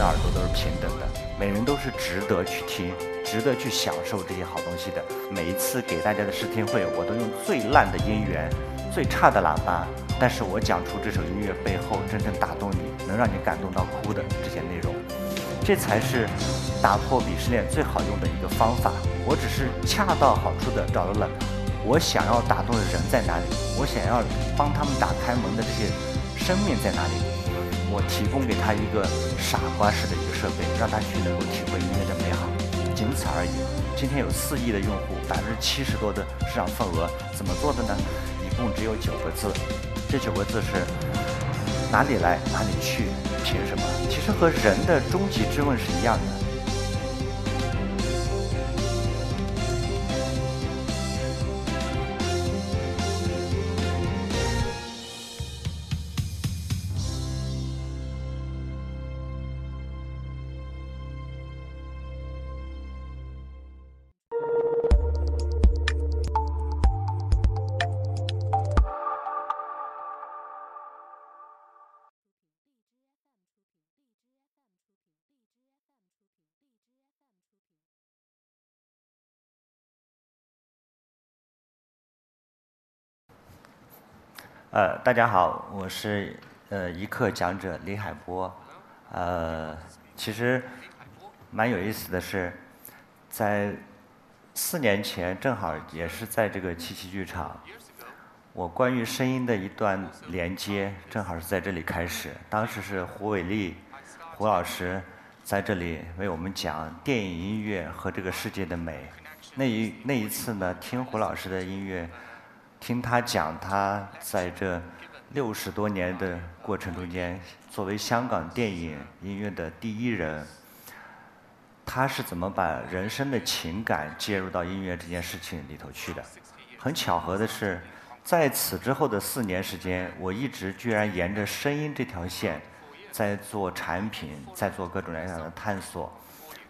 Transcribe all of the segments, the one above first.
的耳朵都是平等的，每人都是值得去听、值得去享受这些好东西的。每一次给大家的试听会，我都用最烂的音源、最差的喇叭，但是我讲出这首音乐背后真正打动你、能让你感动到哭的这些内容，这才是打破鄙视链最好用的一个方法。我只是恰到好处的找到了我想要打动的人在哪里，我想要帮他们打开门的这些生命在哪里。我提供给他一个傻瓜式的一个设备，让他去能够体会音乐的美好，仅此而已。今天有四亿的用户，百分之七十多的市场份额，怎么做的呢？一共只有九个字，这九个字是哪里来哪里去，凭什么？其实和人的终极质问是一样的。呃，大家好，我是呃一课讲者李海波。呃，其实蛮有意思的是，在四年前，正好也是在这个七七剧场，我关于声音的一段连接，正好是在这里开始。当时是胡伟立胡老师在这里为我们讲电影音乐和这个世界的美。那一那一次呢，听胡老师的音乐。听他讲，他在这六十多年的过程中间，作为香港电影音乐的第一人，他是怎么把人生的情感介入到音乐这件事情里头去的？很巧合的是，在此之后的四年时间，我一直居然沿着声音这条线，在做产品，在做各种各样的探索。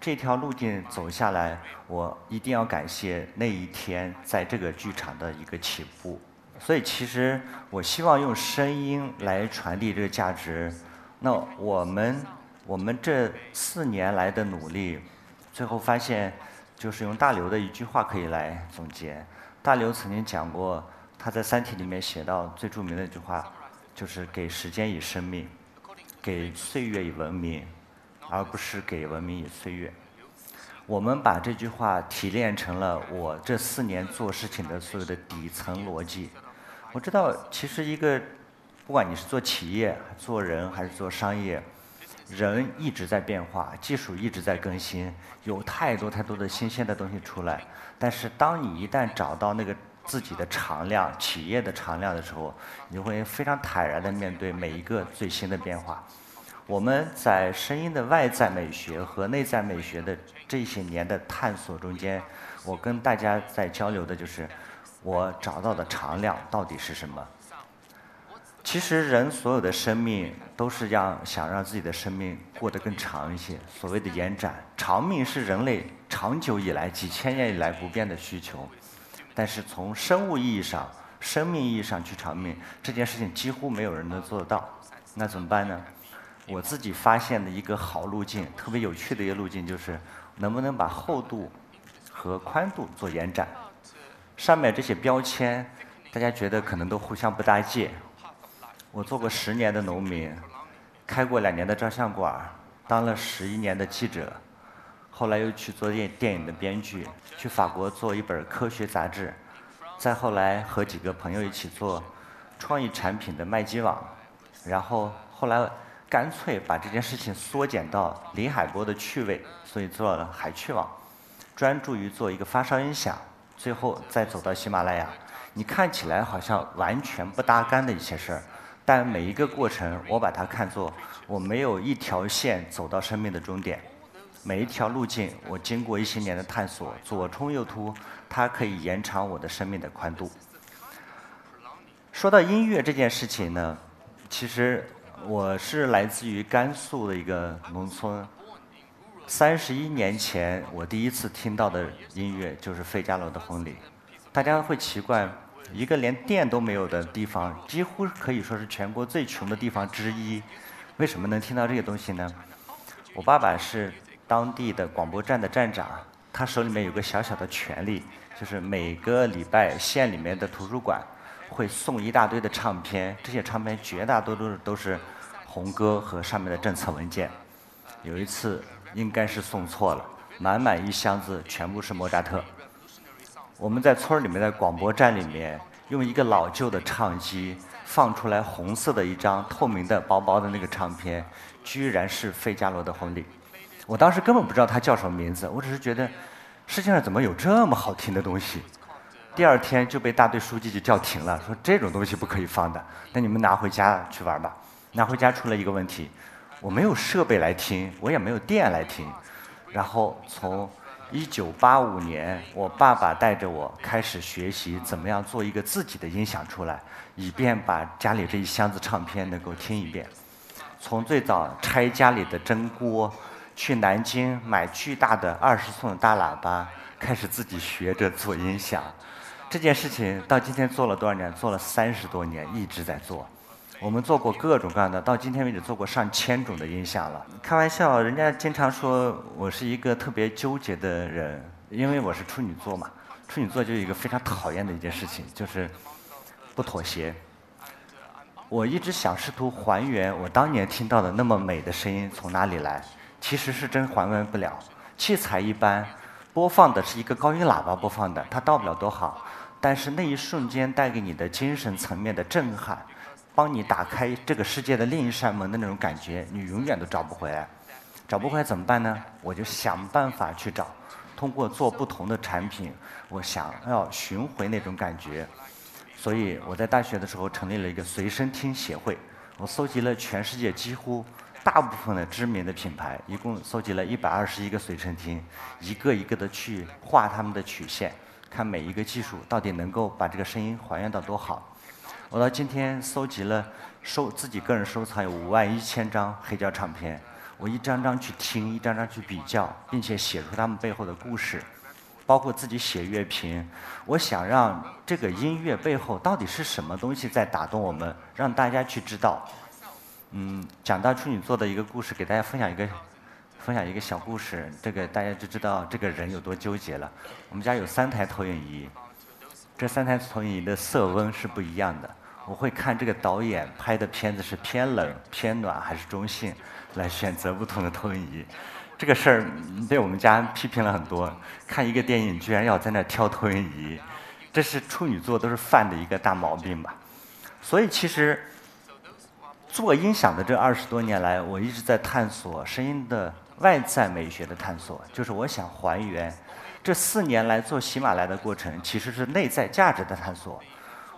这条路径走下来，我一定要感谢那一天在这个剧场的一个起步。所以，其实我希望用声音来传递这个价值。那我们我们这四年来的努力，最后发现，就是用大刘的一句话可以来总结。大刘曾经讲过，他在《三体》里面写到最著名的一句话，就是“给时间以生命，给岁月以文明”。而不是给文明以岁月。我们把这句话提炼成了我这四年做事情的所有的底层逻辑。我知道，其实一个，不管你是做企业、做人还是做商业，人一直在变化，技术一直在更新，有太多太多的新鲜的东西出来。但是，当你一旦找到那个自己的常量、企业的常量的时候，你会非常坦然地面对每一个最新的变化。我们在声音的外在美学和内在美学的这些年的探索中间，我跟大家在交流的就是，我找到的常量到底是什么？其实人所有的生命都是让想让自己的生命过得更长一些，所谓的延展，长命是人类长久以来几千年以来不变的需求。但是从生物意义上、生命意义上去长命这件事情，几乎没有人能做得到。那怎么办呢？我自己发现的一个好路径，特别有趣的一个路径，就是能不能把厚度和宽度做延展。上面这些标签，大家觉得可能都互相不搭界。我做过十年的农民，开过两年的照相馆，当了十一年的记者，后来又去做电电影的编剧，去法国做一本科学杂志，再后来和几个朋友一起做创意产品的麦基网，然后后来。干脆把这件事情缩减到李海波的趣味，所以做了海趣网，专注于做一个发烧音响，最后再走到喜马拉雅。你看起来好像完全不搭干的一些事儿，但每一个过程，我把它看作我没有一条线走到生命的终点，每一条路径，我经过一些年的探索，左冲右突，它可以延长我的生命的宽度。说到音乐这件事情呢，其实。我是来自于甘肃的一个农村。三十一年前，我第一次听到的音乐就是费加罗的婚礼。大家会奇怪，一个连电都没有的地方，几乎可以说是全国最穷的地方之一，为什么能听到这个东西呢？我爸爸是当地的广播站的站长，他手里面有个小小的权利，就是每个礼拜县里面的图书馆会送一大堆的唱片，这些唱片绝大多数都是红歌和上面的政策文件。有一次应该是送错了，满满一箱子全部是莫扎特。我们在村里面的广播站里面用一个老旧的唱机放出来红色的一张透明的薄薄的那个唱片。居然是费加罗的婚礼，我当时根本不知道他叫什么名字，我只是觉得世界上怎么有这么好听的东西。第二天就被大队书记就叫停了，说这种东西不可以放的，那你们拿回家去玩吧。拿回家出了一个问题，我没有设备来听，我也没有电来听。然后从一九八五年，我爸爸带着我开始学习怎么样做一个自己的音响出来，以便把家里这一箱子唱片能够听一遍。从最早拆家里的蒸锅，去南京买巨大的二十寸大喇叭，开始自己学着做音响。这件事情到今天做了多少年？做了三十多年，一直在做。我们做过各种各样的，到今天为止做过上千种的音响了。开玩笑，人家经常说我是一个特别纠结的人，因为我是处女座嘛。处女座就有一个非常讨厌的一件事情，就是不妥协。我一直想试图还原我当年听到的那么美的声音从哪里来，其实是真还原不了。器材一般，播放的是一个高音喇叭播放的，它到不了多好。但是那一瞬间带给你的精神层面的震撼，帮你打开这个世界的另一扇门的那种感觉，你永远都找不回来。找不回来怎么办呢？我就想办法去找，通过做不同的产品，我想要寻回那种感觉。所以我在大学的时候成立了一个随身听协会，我搜集了全世界几乎大部分的知名的品牌，一共搜集了一百二十一个随身听，一个一个的去画他们的曲线，看每一个技术到底能够把这个声音还原到多好。我到今天搜集了收自己个人收藏有五万一千张黑胶唱片，我一张张去听，一张张去比较，并且写出他们背后的故事。包括自己写乐评，我想让这个音乐背后到底是什么东西在打动我们，让大家去知道。嗯，讲到处女座的一个故事，给大家分享一个，分享一个小故事，这个大家就知道这个人有多纠结了。我们家有三台投影仪，这三台投影仪的色温是不一样的，我会看这个导演拍的片子是偏冷、偏暖还是中性，来选择不同的投影仪。这个事儿被我们家批评了很多。看一个电影，居然要在那挑投影仪，这是处女座都是犯的一个大毛病吧。所以其实做音响的这二十多年来，我一直在探索声音的外在美学的探索，就是我想还原这四年来做喜马拉雅的过程，其实是内在价值的探索。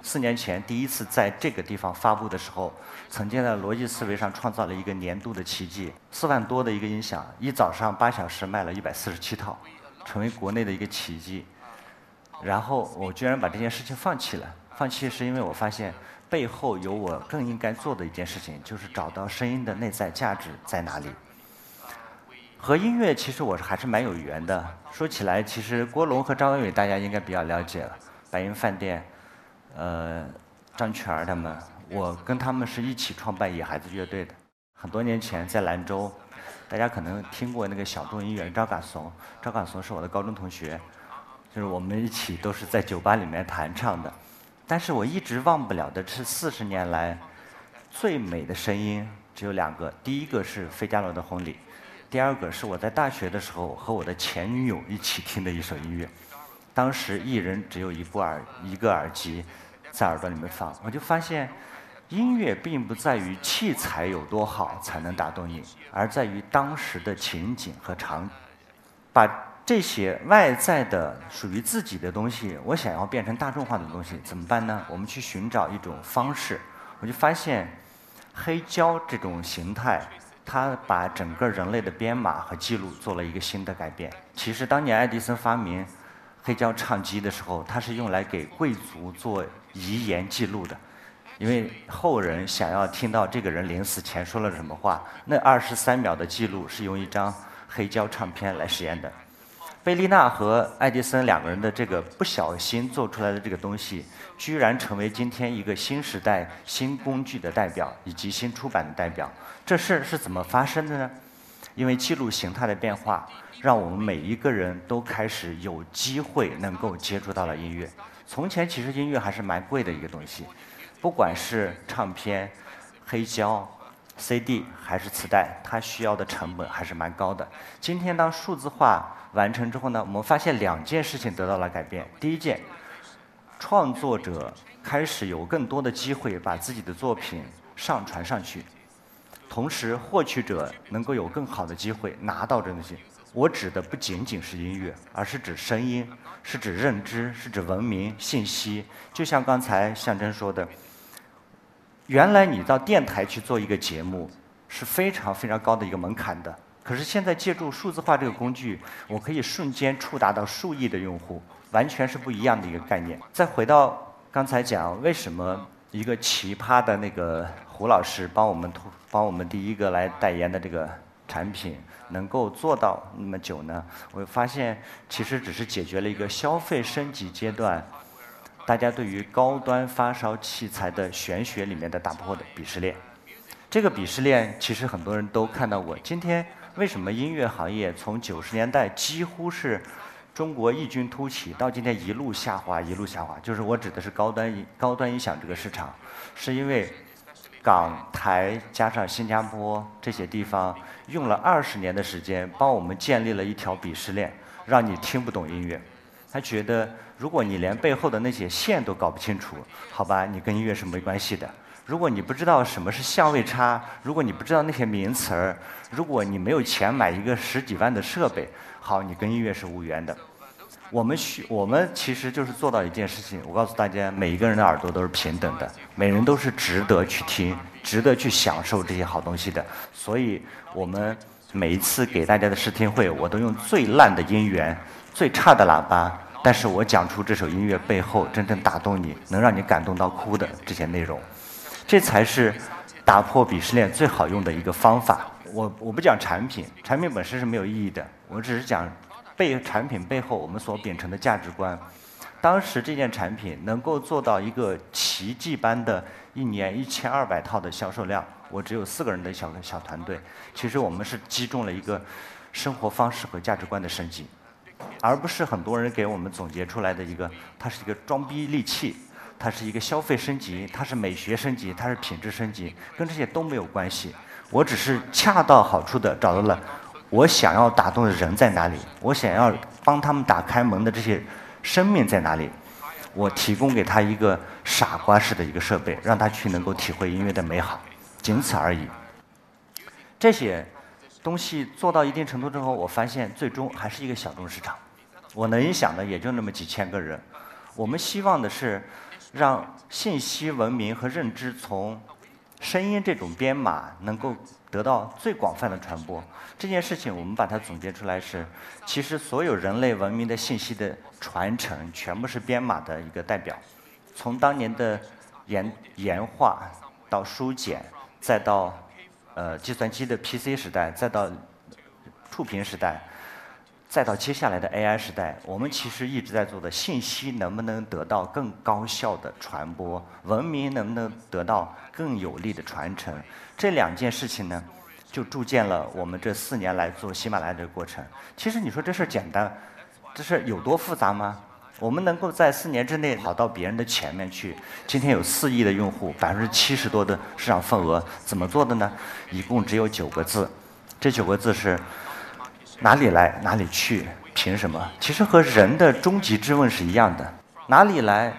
四年前第一次在这个地方发布的时候，曾经在逻辑思维上创造了一个年度的奇迹：四万多的一个音响，一早上八小时卖了一百四十七套，成为国内的一个奇迹。然后我居然把这件事情放弃了，放弃是因为我发现背后有我更应该做的一件事情，就是找到声音的内在价值在哪里。和音乐其实我是还是蛮有缘的。说起来，其实郭龙和张伟伟大家应该比较了解了，白银饭店。呃，张全儿他们，我跟他们是一起创办野孩子乐队的。很多年前在兰州，大家可能听过那个小众音乐人赵嘎怂。赵嘎怂是我的高中同学，就是我们一起都是在酒吧里面弹唱的。但是我一直忘不了的是四十年来最美的声音只有两个，第一个是费加罗的婚礼，第二个是我在大学的时候和我的前女友一起听的一首音乐。当时一人只有一部耳一个耳机，在耳朵里面放，我就发现，音乐并不在于器材有多好才能打动你，而在于当时的情景和场景。把这些外在的属于自己的东西，我想要变成大众化的东西，怎么办呢？我们去寻找一种方式，我就发现，黑胶这种形态，他把整个人类的编码和记录做了一个新的改变。其实当年爱迪生发明。黑胶唱机的时候，它是用来给贵族做遗言记录的，因为后人想要听到这个人临死前说了什么话，那二十三秒的记录是用一张黑胶唱片来实验的。贝利纳和爱迪生两个人的这个不小心做出来的这个东西，居然成为今天一个新时代新工具的代表以及新出版的代表。这事是怎么发生的呢？因为记录形态的变化，让我们每一个人都开始有机会能够接触到了音乐。从前其实音乐还是蛮贵的一个东西，不管是唱片、黑胶、CD 还是磁带，它需要的成本还是蛮高的。今天当数字化完成之后呢，我们发现两件事情得到了改变。第一件，创作者开始有更多的机会把自己的作品上传上去。同时，获取者能够有更好的机会拿到这东西。我指的不仅仅是音乐，而是指声音，是指认知，是指文明信息。就像刚才象征说的，原来你到电台去做一个节目是非常非常高的一个门槛的。可是现在借助数字化这个工具，我可以瞬间触达到数亿的用户，完全是不一样的一个概念。再回到刚才讲，为什么一个奇葩的那个胡老师帮我们帮我们第一个来代言的这个产品能够做到那么久呢？我发现其实只是解决了一个消费升级阶段，大家对于高端发烧器材的玄学里面的打破的鄙视链。这个鄙视链其实很多人都看到过。今天为什么音乐行业从九十年代几乎是中国异军突起，到今天一路下滑，一路下滑？就是我指的是高端音高端音响这个市场，是因为。港台加上新加坡这些地方，用了二十年的时间，帮我们建立了一条鄙视链，让你听不懂音乐。他觉得，如果你连背后的那些线都搞不清楚，好吧，你跟音乐是没关系的。如果你不知道什么是相位差，如果你不知道那些名词儿，如果你没有钱买一个十几万的设备，好，你跟音乐是无缘的。我们需，我们其实就是做到一件事情。我告诉大家，每一个人的耳朵都是平等的，每人都是值得去听、值得去享受这些好东西的。所以，我们每一次给大家的试听会，我都用最烂的音源、最差的喇叭，但是我讲出这首音乐背后真正打动你、能让你感动到哭的这些内容，这才是打破鄙视链最好用的一个方法。我我不讲产品，产品本身是没有意义的，我只是讲。背产品背后我们所秉承的价值观，当时这件产品能够做到一个奇迹般的一年一千二百套的销售量，我只有四个人的小小团队，其实我们是击中了一个生活方式和价值观的升级，而不是很多人给我们总结出来的一个，它是一个装逼利器，它是一个消费升级，它是美学升级，它是品质升级，跟这些都没有关系，我只是恰到好处的找到了。我想要打动的人在哪里？我想要帮他们打开门的这些生命在哪里？我提供给他一个傻瓜式的一个设备，让他去能够体会音乐的美好，仅此而已。这些东西做到一定程度之后，我发现最终还是一个小众市场。我能影响的也就那么几千个人。我们希望的是让信息文明和认知从声音这种编码能够。得到最广泛的传播，这件事情我们把它总结出来是，其实所有人类文明的信息的传承，全部是编码的一个代表。从当年的岩岩画到书简，再到呃计算机的 PC 时代，再到触屏时代，再到接下来的 AI 时代，我们其实一直在做的信息能不能得到更高效的传播，文明能不能得到更有力的传承。这两件事情呢，就铸建了我们这四年来做喜马拉雅这个过程。其实你说这事儿简单，这事儿有多复杂吗？我们能够在四年之内跑到别人的前面去，今天有四亿的用户，百分之七十多的市场份额，怎么做的呢？一共只有九个字，这九个字是哪里来哪里去，凭什么？其实和人的终极质问是一样的，哪里来？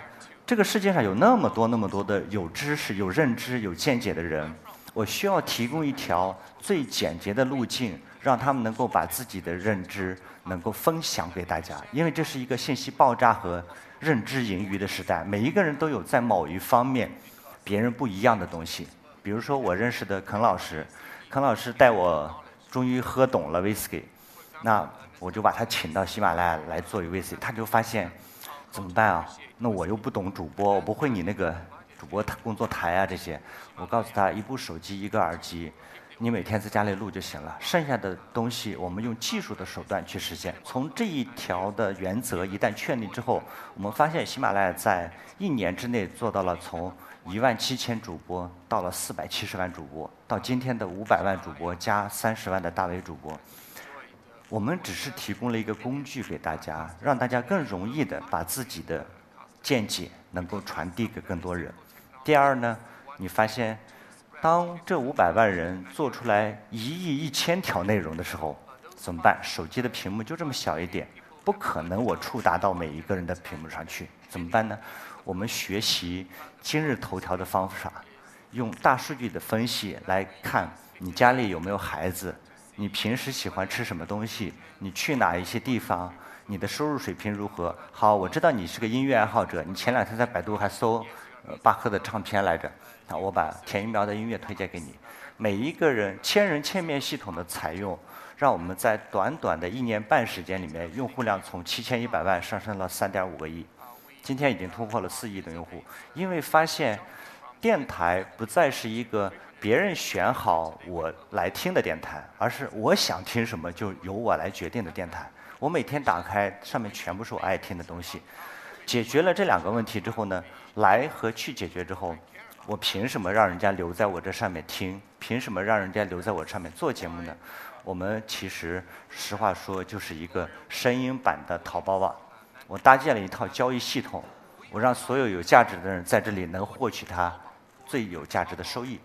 这个世界上有那么多那么多的有知识、有认知、有见解的人。我需要提供一条最简洁的路径，让他们能够把自己的认知能够分享给大家。因为这是一个信息爆炸和认知盈余的时代，每一个人都有在某一方面别人不一样的东西。比如说，我认识的肯老师，肯老师带我终于喝懂了威士忌，那我就把他请到喜马拉雅来做一位 C，他就发现怎么办啊？那我又不懂主播，我不会你那个。主播工作台啊，这些，我告诉他，一部手机，一个耳机，你每天在家里录就行了，剩下的东西我们用技术的手段去实现。从这一条的原则一旦确立之后，我们发现喜马拉雅在一年之内做到了从一万七千主播到了四百七十万主播，到今天的五百万主播加三十万的大 V 主播。我们只是提供了一个工具给大家，让大家更容易的把自己的见解能够传递给更多人。第二呢，你发现，当这五百万人做出来一亿一千条内容的时候，怎么办？手机的屏幕就这么小一点，不可能我触达到每一个人的屏幕上去，怎么办呢？我们学习今日头条的方法，用大数据的分析来看你家里有没有孩子。你平时喜欢吃什么东西？你去哪一些地方？你的收入水平如何？好，我知道你是个音乐爱好者。你前两天在百度还搜巴赫的唱片来着。那，我把田一苗的音乐推荐给你。每一个人千人千面系统的采用，让我们在短短的一年半时间里面，用户量从七千一百万上升了三点五个亿，今天已经突破了四亿的用户。因为发现电台不再是一个。别人选好我来听的电台，而是我想听什么就由我来决定的电台。我每天打开上面全部是我爱听的东西。解决了这两个问题之后呢，来和去解决之后，我凭什么让人家留在我这上面听？凭什么让人家留在我上面做节目呢？我们其实实话说就是一个声音版的淘宝网。我搭建了一套交易系统，我让所有有价值的人在这里能获取它最有价值的收益。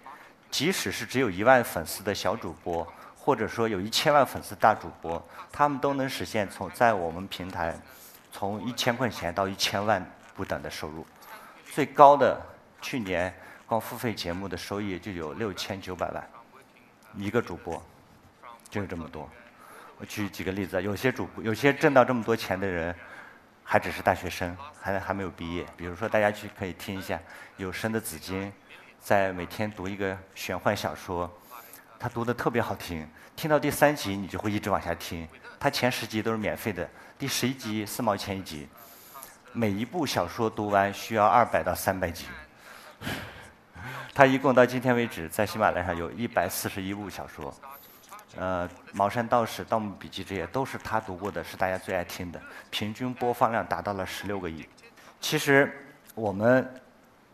即使是只有一万粉丝的小主播，或者说有一千万粉丝大主播，他们都能实现从在我们平台从一千块钱到一千万不等的收入。最高的去年光付费节目的收益就有六千九百万，一个主播就是这么多。我举几个例子，有些主播有些挣到这么多钱的人还只是大学生，还还没有毕业。比如说大家去可以听一下有声的紫金。在每天读一个玄幻小说，他读的特别好听，听到第三集你就会一直往下听。他前十集都是免费的，第十一集四毛钱一集。每一部小说读完需要二百到三百集。他一共到今天为止在喜马拉雅上有一百四十一部小说，呃，《茅山道士》《盗墓笔记》这些都是他读过的，是大家最爱听的，平均播放量达到了十六个亿。其实我们。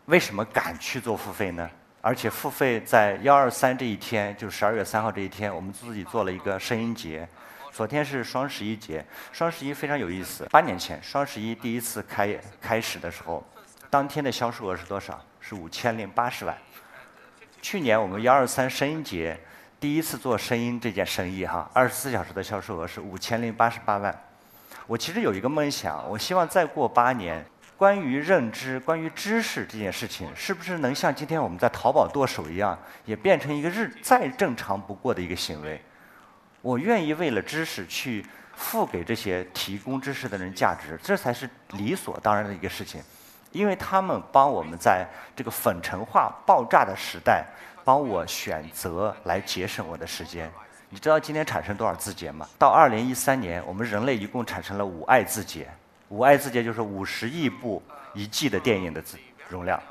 为什么敢去做付费呢？而且付费在幺二三这一天，就十二月三号这一天，我们自己做了一个声音节。昨天是双十一节，双十一非常有意思。八年前双十一第一次开开始的时候，当天的销售额是多少？是五千零八十万。去年我们幺二三声音节第一次做声音这件生意，哈，二十四小时的销售额是五千零八十八万。我其实有一个梦想，我希望再过八年。关于认知、关于知识这件事情，是不是能像今天我们在淘宝剁手一样，也变成一个日再正常不过的一个行为？我愿意为了知识去付给这些提供知识的人价值，这才是理所当然的一个事情，因为他们帮我们在这个粉尘化爆炸的时代，帮我选择来节省我的时间。你知道今天产生多少字节吗？到二零一三年，我们人类一共产生了五爱字节。五爱字节就是五十亿部一季的电影的字容量。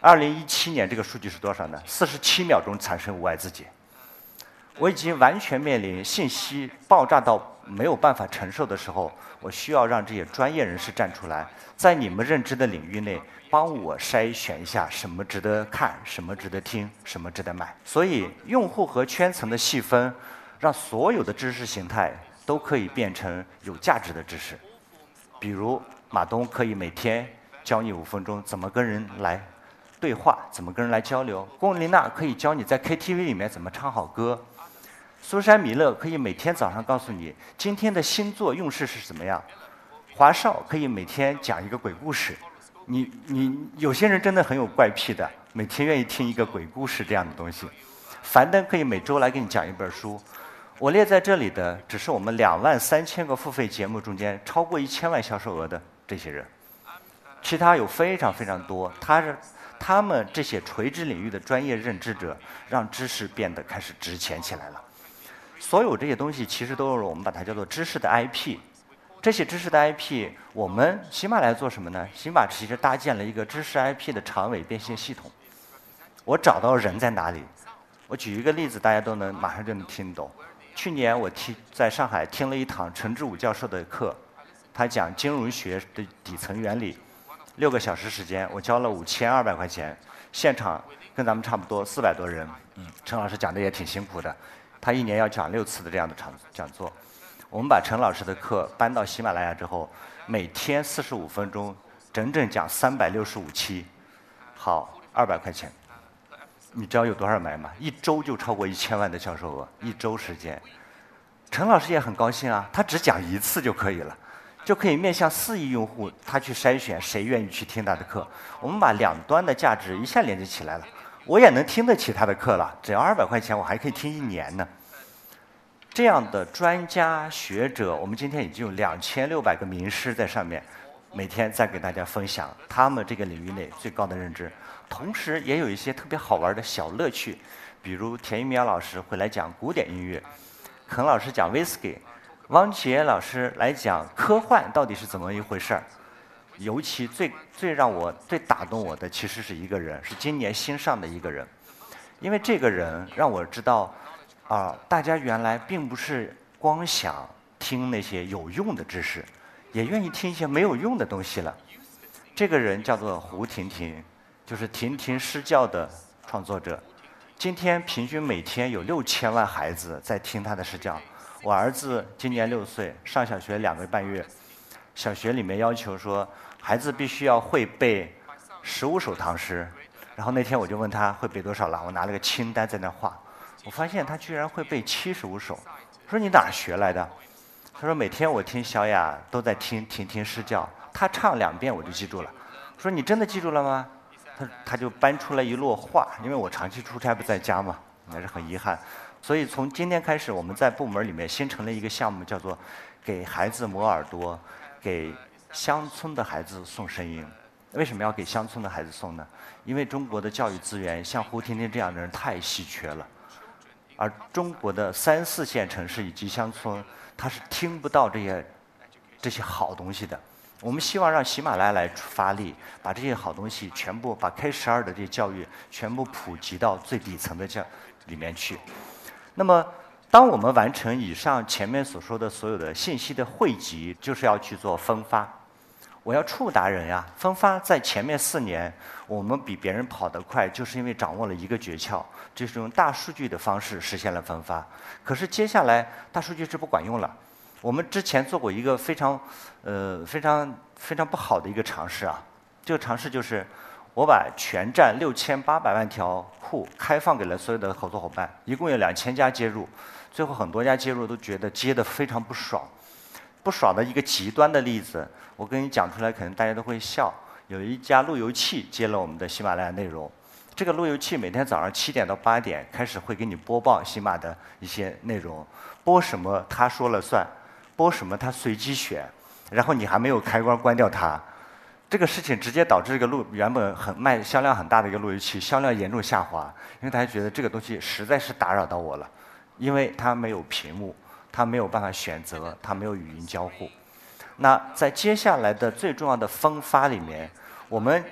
二零一七年这个数据是多少呢？四十七秒钟产生五爱字节。我已经完全面临信息爆炸到没有办法承受的时候，我需要让这些专业人士站出来，在你们认知的领域内帮我筛选一下什么值得看，什么值得听，什么值得买。所以，用户和圈层的细分，让所有的知识形态都可以变成有价值的知识。比如马东可以每天教你五分钟怎么跟人来对话，怎么跟人来交流；龚琳娜可以教你在 KTV 里面怎么唱好歌；苏珊米勒可以每天早上告诉你今天的星座运势是怎么样；华少可以每天讲一个鬼故事。你你有些人真的很有怪癖的，每天愿意听一个鬼故事这样的东西。樊登可以每周来给你讲一本书。我列在这里的只是我们两万三千个付费节目中间超过一千万销售额的这些人，其他有非常非常多。他是他们这些垂直领域的专业认知者，让知识变得开始值钱起来了。所有这些东西其实都是我们把它叫做知识的 IP。这些知识的 IP，我们喜马来做什么呢？喜马其实搭建了一个知识 IP 的长尾变现系统。我找到人在哪里？我举一个例子，大家都能马上就能听懂。去年我听在上海听了一堂陈志武教授的课，他讲金融学的底层原理，六个小时时间，我交了五千二百块钱，现场跟咱们差不多四百多人。嗯，陈老师讲的也挺辛苦的，他一年要讲六次的这样的场讲座。我们把陈老师的课搬到喜马拉雅之后，每天四十五分钟，整整讲三百六十五期，好，二百块钱。你知道有多少买吗？一周就超过一千万的销售额，一周时间。陈老师也很高兴啊，他只讲一次就可以了，就可以面向四亿用户，他去筛选谁愿意去听他的课。我们把两端的价值一下连接起来了，我也能听得起他的课了，只要二百块钱，我还可以听一年呢。这样的专家学者，我们今天已经有两千六百个名师在上面，每天在给大家分享他们这个领域内最高的认知。同时也有一些特别好玩的小乐趣，比如田一苗老师会来讲古典音乐，肯老师讲威士忌，汪杰老师来讲科幻到底是怎么一回事儿。尤其最最让我最打动我的，其实是一个人，是今年新上的一个人，因为这个人让我知道，啊，大家原来并不是光想听那些有用的知识，也愿意听一些没有用的东西了。这个人叫做胡婷婷。就是婷婷诗教的创作者，今天平均每天有六千万孩子在听他的诗教。我儿子今年六岁，上小学两个半月，小学里面要求说，孩子必须要会背十五首唐诗。然后那天我就问他会背多少了，我拿了个清单在那画，我发现他居然会背七十五首。说你哪学来的？他说每天我听小雅都在听婷婷诗教，他唱两遍我就记住了。说你真的记住了吗？他他就搬出来一摞画，因为我长期出差不在家嘛，还是很遗憾。所以从今天开始，我们在部门里面新成立一个项目，叫做“给孩子磨耳朵，给乡村的孩子送声音”。为什么要给乡村的孩子送呢？因为中国的教育资源像胡婷婷这样的人太稀缺了，而中国的三四线城市以及乡村，他是听不到这些这些好东西的。我们希望让喜马拉雅来发力，把这些好东西全部把 K 十二的这教育全部普及到最底层的教里面去。那么，当我们完成以上前面所说的所有的信息的汇集，就是要去做分发。我要触达人呀，分发在前面四年，我们比别人跑得快，就是因为掌握了一个诀窍，就是用大数据的方式实现了分发。可是接下来大数据是不管用了。我们之前做过一个非常，呃，非常非常不好的一个尝试啊。这个尝试就是，我把全站六千八百万条库开放给了所有的合作伙伴，一共有两千家接入，最后很多家接入都觉得接的非常不爽。不爽的一个极端的例子，我跟你讲出来，可能大家都会笑。有一家路由器接了我们的喜马拉雅内容，这个路由器每天早上七点到八点开始会给你播报喜马的一些内容，播什么他说了算。播什么？他随机选，然后你还没有开关关掉它，这个事情直接导致这个路原本很卖销量很大的一个路由器销量严重下滑，因为大家觉得这个东西实在是打扰到我了，因为它没有屏幕，它没有办法选择，它没有语音交互。那在接下来的最重要的分发里面，我们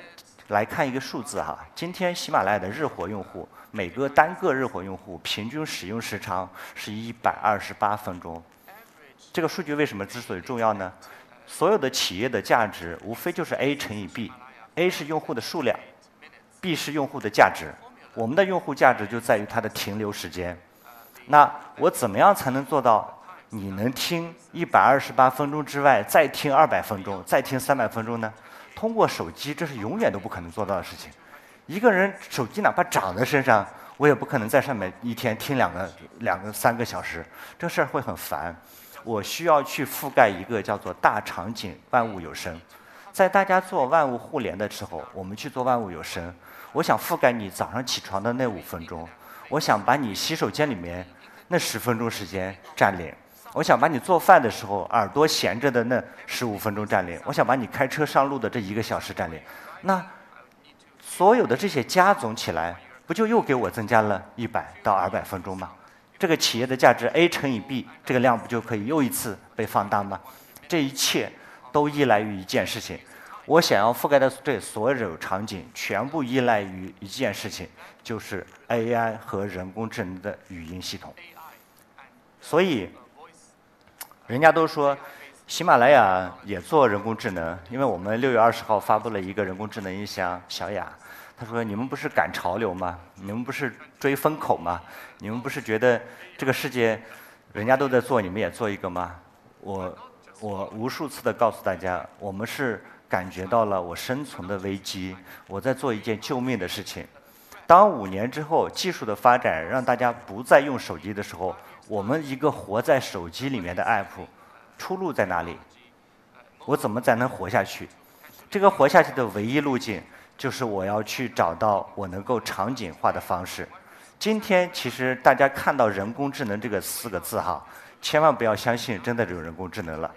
来看一个数字哈，今天喜马拉雅的日活用户每个单个日活用户平均使用时长是一百二十八分钟。这个数据为什么之所以重要呢？所有的企业的价值无非就是 A 乘以 B，A 是用户的数量，B 是用户的价值。我们的用户价值就在于它的停留时间。那我怎么样才能做到你能听一百二十八分钟之外再听二百分钟，再听三百分钟呢？通过手机，这是永远都不可能做到的事情。一个人手机哪怕长在身上，我也不可能在上面一天听两个、两个、三个小时，这事儿会很烦。我需要去覆盖一个叫做大场景万物有声，在大家做万物互联的时候，我们去做万物有声。我想覆盖你早上起床的那五分钟，我想把你洗手间里面那十分钟时间占领，我想把你做饭的时候耳朵闲着的那十五分钟占领，我想把你开车上路的这一个小时占领。那所有的这些加总起来，不就又给我增加了一百到二百分钟吗？这个企业的价值 A 乘以 B，这个量不就可以又一次被放大吗？这一切都依赖于一件事情：我想要覆盖的这所有场景，全部依赖于一件事情，就是 AI 和人工智能的语音系统。所以，人家都说喜马拉雅也做人工智能，因为我们六月二十号发布了一个人工智能音箱小雅。他说：“你们不是赶潮流吗？你们不是追风口吗？你们不是觉得这个世界人家都在做，你们也做一个吗？”我我无数次的告诉大家，我们是。感觉到了我生存的危机，我在做一件救命的事情。当五年之后技术的发展让大家不再用手机的时候，我们一个活在手机里面的 app，出路在哪里？我怎么才能活下去？这个活下去的唯一路径就是我要去找到我能够场景化的方式。今天其实大家看到人工智能这个四个字哈，千万不要相信真的有人工智能了。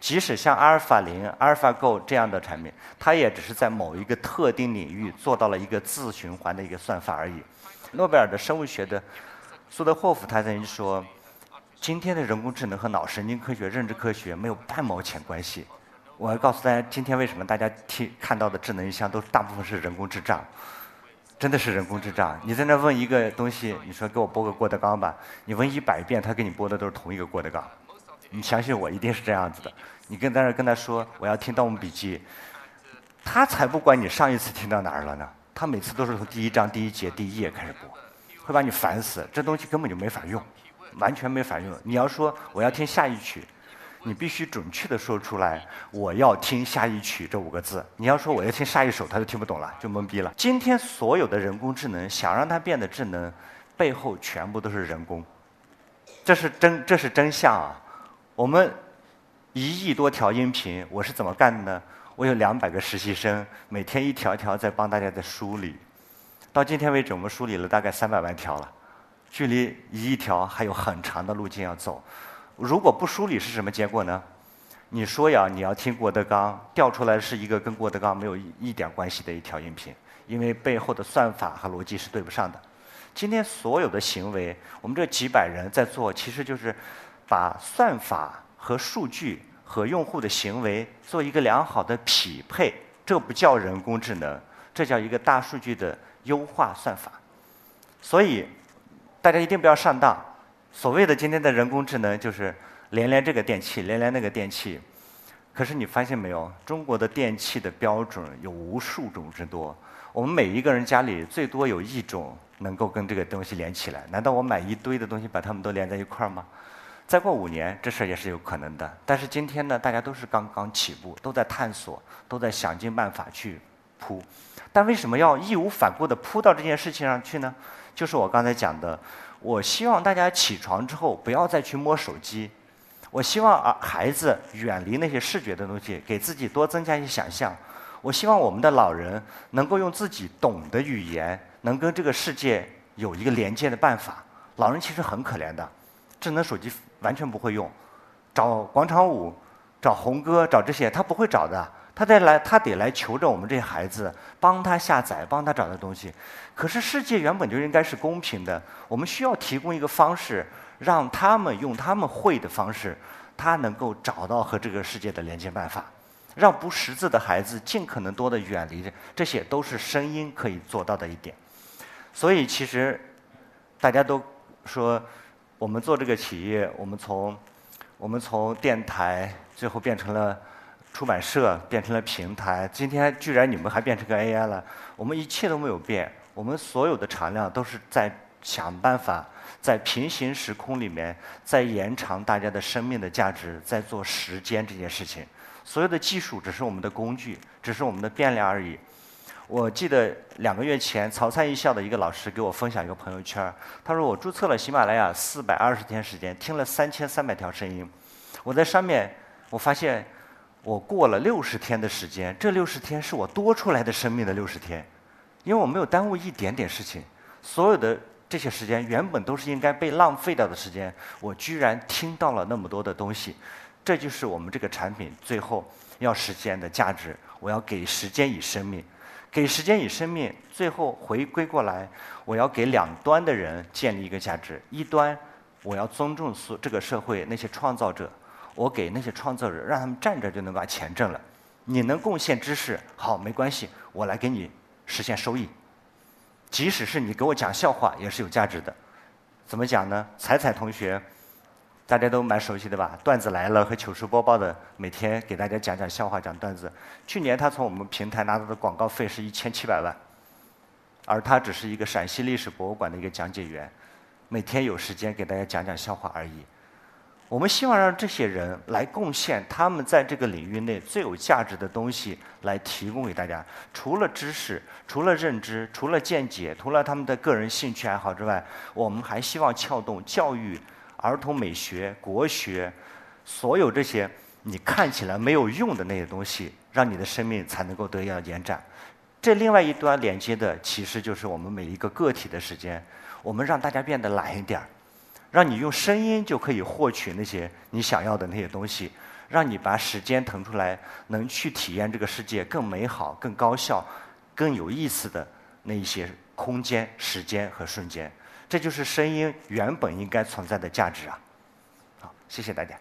即使像阿尔法零、阿尔法 Go 这样的产品，它也只是在某一个特定领域做到了一个自循环的一个算法而已。诺贝尔的生物学的苏德霍夫他曾经说：“今天的人工智能和脑神经科学、认知科学没有半毛钱关系。”我要告诉大家，今天为什么大家听看到的智能音箱都大部分是人工智障？真的是人工智障。你在那问一个东西，你说给我播个郭德纲吧，你问一百遍，他给你播的都是同一个郭德纲。你相信我，一定是这样子的。你跟在那跟他说，我要听《盗墓笔记》，他才不管你上一次听到哪儿了呢。他每次都是从第一章第一节第一页开始播，会把你烦死。这东西根本就没法用，完全没法用。你要说我要听下一曲，你必须准确的说出来，我要听下一曲这五个字。你要说我要听下一首，他就听不懂了，就懵逼了。今天所有的人工智能想让它变得智能，背后全部都是人工，这是真，这是真相啊。我们一亿多条音频，我是怎么干的呢？我有两百个实习生，每天一条条在帮大家在梳理。到今天为止，我们梳理了大概三百万条了，距离一亿条还有很长的路径要走。如果不梳理是什么结果呢？你说呀，你要听郭德纲，调出来是一个跟郭德纲没有一点关系的一条音频，因为背后的算法和逻辑是对不上的。今天所有的行为，我们这几百人在做，其实就是。把算法和数据和用户的行为做一个良好的匹配，这不叫人工智能，这叫一个大数据的优化算法。所以大家一定不要上当。所谓的今天的人工智能，就是连连这个电器，连连那个电器。可是你发现没有，中国的电器的标准有无数种之多。我们每一个人家里最多有一种能够跟这个东西连起来。难道我买一堆的东西把它们都连在一块儿吗？再过五年，这事儿也是有可能的。但是今天呢，大家都是刚刚起步，都在探索，都在想尽办法去扑。但为什么要义无反顾地扑到这件事情上去呢？就是我刚才讲的，我希望大家起床之后不要再去摸手机。我希望啊，孩子远离那些视觉的东西，给自己多增加一些想象。我希望我们的老人能够用自己懂的语言，能跟这个世界有一个连接的办法。老人其实很可怜的，智能手机。完全不会用，找广场舞，找红歌，找这些他不会找的，他得来，他得来求着我们这些孩子，帮他下载，帮他找的东西。可是世界原本就应该是公平的，我们需要提供一个方式，让他们用他们会的方式，他能够找到和这个世界的连接办法，让不识字的孩子尽可能多的远离，这些都是声音可以做到的一点。所以其实大家都说。我们做这个企业，我们从我们从电台最后变成了出版社，变成了平台。今天居然你们还变成个 AI 了，我们一切都没有变。我们所有的产量都是在想办法，在平行时空里面，在延长大家的生命的价值，在做时间这件事情。所有的技术只是我们的工具，只是我们的变量而已。我记得两个月前，曹灿艺校的一个老师给我分享一个朋友圈他说我注册了喜马拉雅四百二十天时间，听了三千三百条声音。我在上面，我发现我过了六十天的时间，这六十天是我多出来的生命的六十天，因为我没有耽误一点点事情。所有的这些时间原本都是应该被浪费掉的时间，我居然听到了那么多的东西。这就是我们这个产品最后要实现的价值。我要给时间以生命。给时间以生命，最后回归过来，我要给两端的人建立一个价值。一端，我要尊重所这个社会那些创造者，我给那些创作者，让他们站着就能把钱挣了。你能贡献知识，好，没关系，我来给你实现收益。即使是你给我讲笑话，也是有价值的。怎么讲呢？彩彩同学，大家都蛮熟悉的吧？段子来了和糗事播报的，每天给大家讲讲笑话、讲段子。去年他从我们平台拿到的广告费是一千七百万，而他只是一个陕西历史博物馆的一个讲解员，每天有时间给大家讲讲笑话而已。我们希望让这些人来贡献他们在这个领域内最有价值的东西，来提供给大家。除了知识，除了认知，除了见解，除了他们的个人兴趣爱好之外，我们还希望撬动教育、儿童美学、国学，所有这些你看起来没有用的那些东西，让你的生命才能够得以延展。这另外一端连接的，其实就是我们每一个个体的时间。我们让大家变得懒一点儿。让你用声音就可以获取那些你想要的那些东西，让你把时间腾出来，能去体验这个世界更美好、更高效、更有意思的那一些空间、时间和瞬间。这就是声音原本应该存在的价值啊！好，谢谢大家。